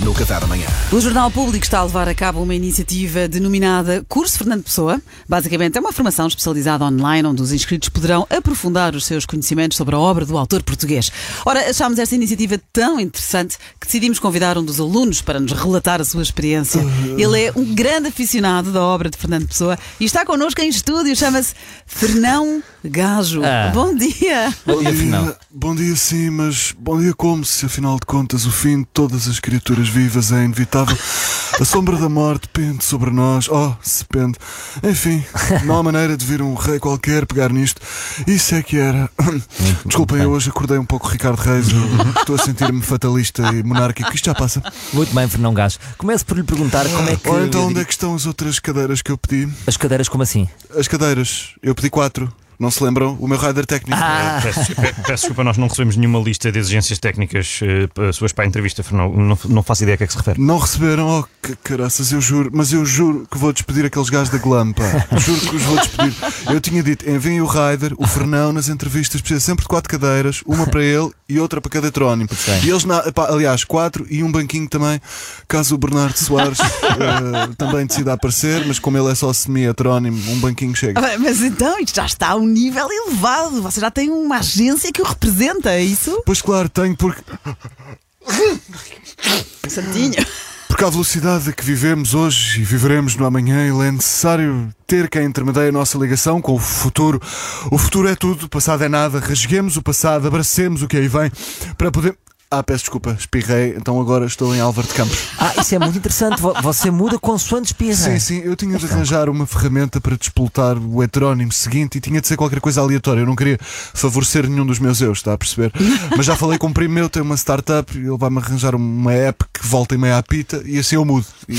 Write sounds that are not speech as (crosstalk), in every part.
no Café da Manhã. O Jornal Público está a levar a cabo uma iniciativa denominada Curso Fernando Pessoa. Basicamente é uma formação especializada online onde os inscritos poderão aprofundar os seus conhecimentos sobre a obra do autor português. Ora, achámos esta iniciativa tão interessante que decidimos convidar um dos alunos para nos relatar a sua experiência. Ele é um grande aficionado da obra de Fernando Pessoa e está connosco em estúdio. Chama-se Fernão Gajo. Ah. Bom dia! Bom dia, Fernão. dia, bom dia sim, mas bom dia como se afinal de contas o fim de todas as criaturas vivas é inevitável. A sombra da morte pende sobre nós. Oh, se pende. Enfim, (laughs) não há maneira de vir um rei qualquer pegar nisto. Isso é que era. Desculpem, eu hoje acordei um pouco Ricardo Reis. Eu (laughs) Estou a sentir-me fatalista e monárquico. Isto já passa. Muito bem, Fernão Gás. Começo por lhe perguntar como é que. Ou então onde é que estão as outras cadeiras que eu pedi? As cadeiras, como assim? As cadeiras. Eu pedi quatro. Não se lembram? O meu rider técnico. Ah, Peço, pe- peço desculpa, nós não recebemos nenhuma lista de exigências técnicas eh, p- suas para a entrevista, Fernão. Não, não faço ideia a que é que se refere. Não receberam? Oh, que caraças, eu juro, mas eu juro que vou despedir aqueles gajos da Glam, pá. Juro que os vou despedir. Eu tinha dito, enviem o Ryder, o Fernão nas entrevistas, precisa sempre de quatro cadeiras, uma para ele e outra para cada heterónimo. E eles, na, pá, aliás, quatro e um banquinho também, caso o Bernardo Soares (laughs) eh, também decida aparecer, mas como ele é só semi-heterónimo, um banquinho chega. Ah, Mas então, isto já está um nível elevado. Você já tem uma agência que o representa, é isso? Pois claro, tenho, porque Santinho. Porque à velocidade que vivemos hoje e viveremos no amanhã, ele é necessário ter quem intermedia a nossa ligação com o futuro. O futuro é tudo, o passado é nada. Rasguemos o passado, abracemos o que aí vem para poder. Ah, peço desculpa, espirrei, então agora estou em Álvaro de Campos. ah, isso é muito interessante. Vo- Você muda consoante espirra. Sim, sim, eu tinha de arranjar uma ferramenta para despoltar o heterónimo seguinte e tinha de ser qualquer coisa aleatória. Eu não queria favorecer nenhum dos meus eus, está a perceber? (laughs) Mas já falei com um primo meu, tem uma startup e ele vai-me arranjar uma app que volta e meia à pita e assim eu mudo. E-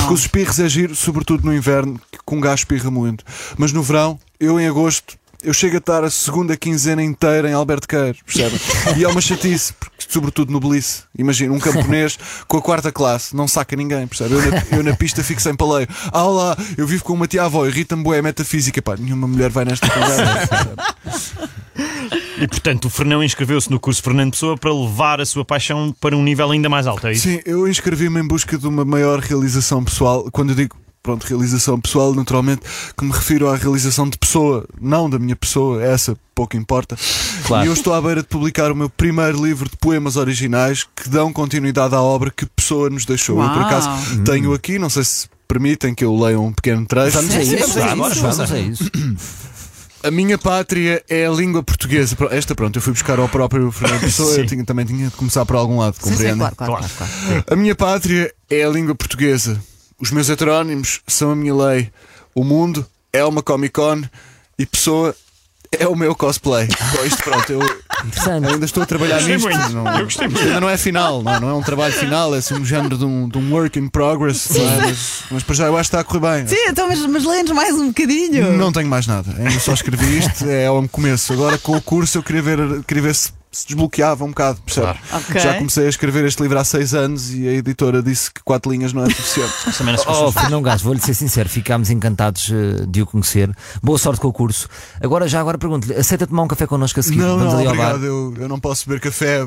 Porque os espirros é giro, sobretudo no inverno, que com um gajo espirra muito. Mas no verão, eu em agosto. Eu chego a estar a segunda quinzena inteira em Alberto Queiro, percebem? (laughs) E é uma chatice, porque, sobretudo no Belice. Imagina, um camponês (laughs) com a quarta classe, não saca ninguém, percebe? Eu na, eu na pista fico sem paleio. Ah, olá, eu vivo com uma tia-avó, irrita-me boé metafísica. Pá, nenhuma mulher vai nesta conversa. (laughs) E portanto, o Fernão inscreveu-se no curso Fernando Pessoa para levar a sua paixão para um nível ainda mais alto, é isso? Sim, eu inscrevi-me em busca de uma maior realização pessoal. Quando eu digo, pronto, realização pessoal, naturalmente, que me refiro à realização de pessoa, não da minha pessoa, essa pouco importa. Claro. E eu estou à beira de publicar o meu primeiro livro de poemas originais que dão continuidade à obra que Pessoa nos deixou. Eu, por Uau. acaso, tenho aqui, não sei se permitem que eu leia um pequeno trecho. Vamos a isso. vamos a isso. Vamos a isso. A minha pátria é a língua portuguesa. Esta, pronto, eu fui buscar ao próprio Fernando (laughs) Pessoa, eu tinha- também tinha de começar por algum lado, Sim, sim, compreendem? claro, claro, Claro. claro, claro. A minha pátria é a língua portuguesa. Os meus heterónimos são a minha lei. O mundo é uma Comic Con e pessoa é o meu cosplay. Bom, isto pronto, eu ainda estou a trabalhar Gostei nisto. muito. Não, Eu gostei muito. Ainda não é final, não, não é um trabalho final, é assim um género de um, de um work in progress. é? Mas, mas para já eu acho que está a correr bem. Sim, então, mas, mas lê-nos mais um bocadinho. Não tenho mais nada, ainda só escrevi isto, é ao começo. Agora com o curso eu queria ver, queria ver se se desbloqueava um bocado, percebe? Claro. Ok. Já comecei a escrever este livro há seis anos e a editora disse que quatro linhas não é suficiente. (laughs) Não Oh, Fernão Gás, vou-lhe ser sincero, ficámos encantados eh, de o conhecer. Boa sorte com o curso. Agora, já agora pergunto-lhe, aceita tomar um café connosco a seguir? Não, Vamos não, ali ao bar. obrigado. Eu, eu não posso beber café.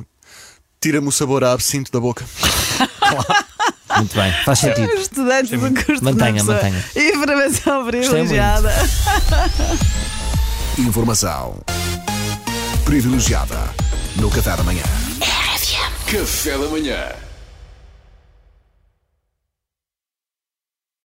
Tira-me o sabor a absinto da boca. (laughs) Muito bem, faz sentido. Estudantes do curso Mantenha, mantenha. Informação privilegiada. (laughs) Informação privilegiada no Café da Manhã. Café da manhã.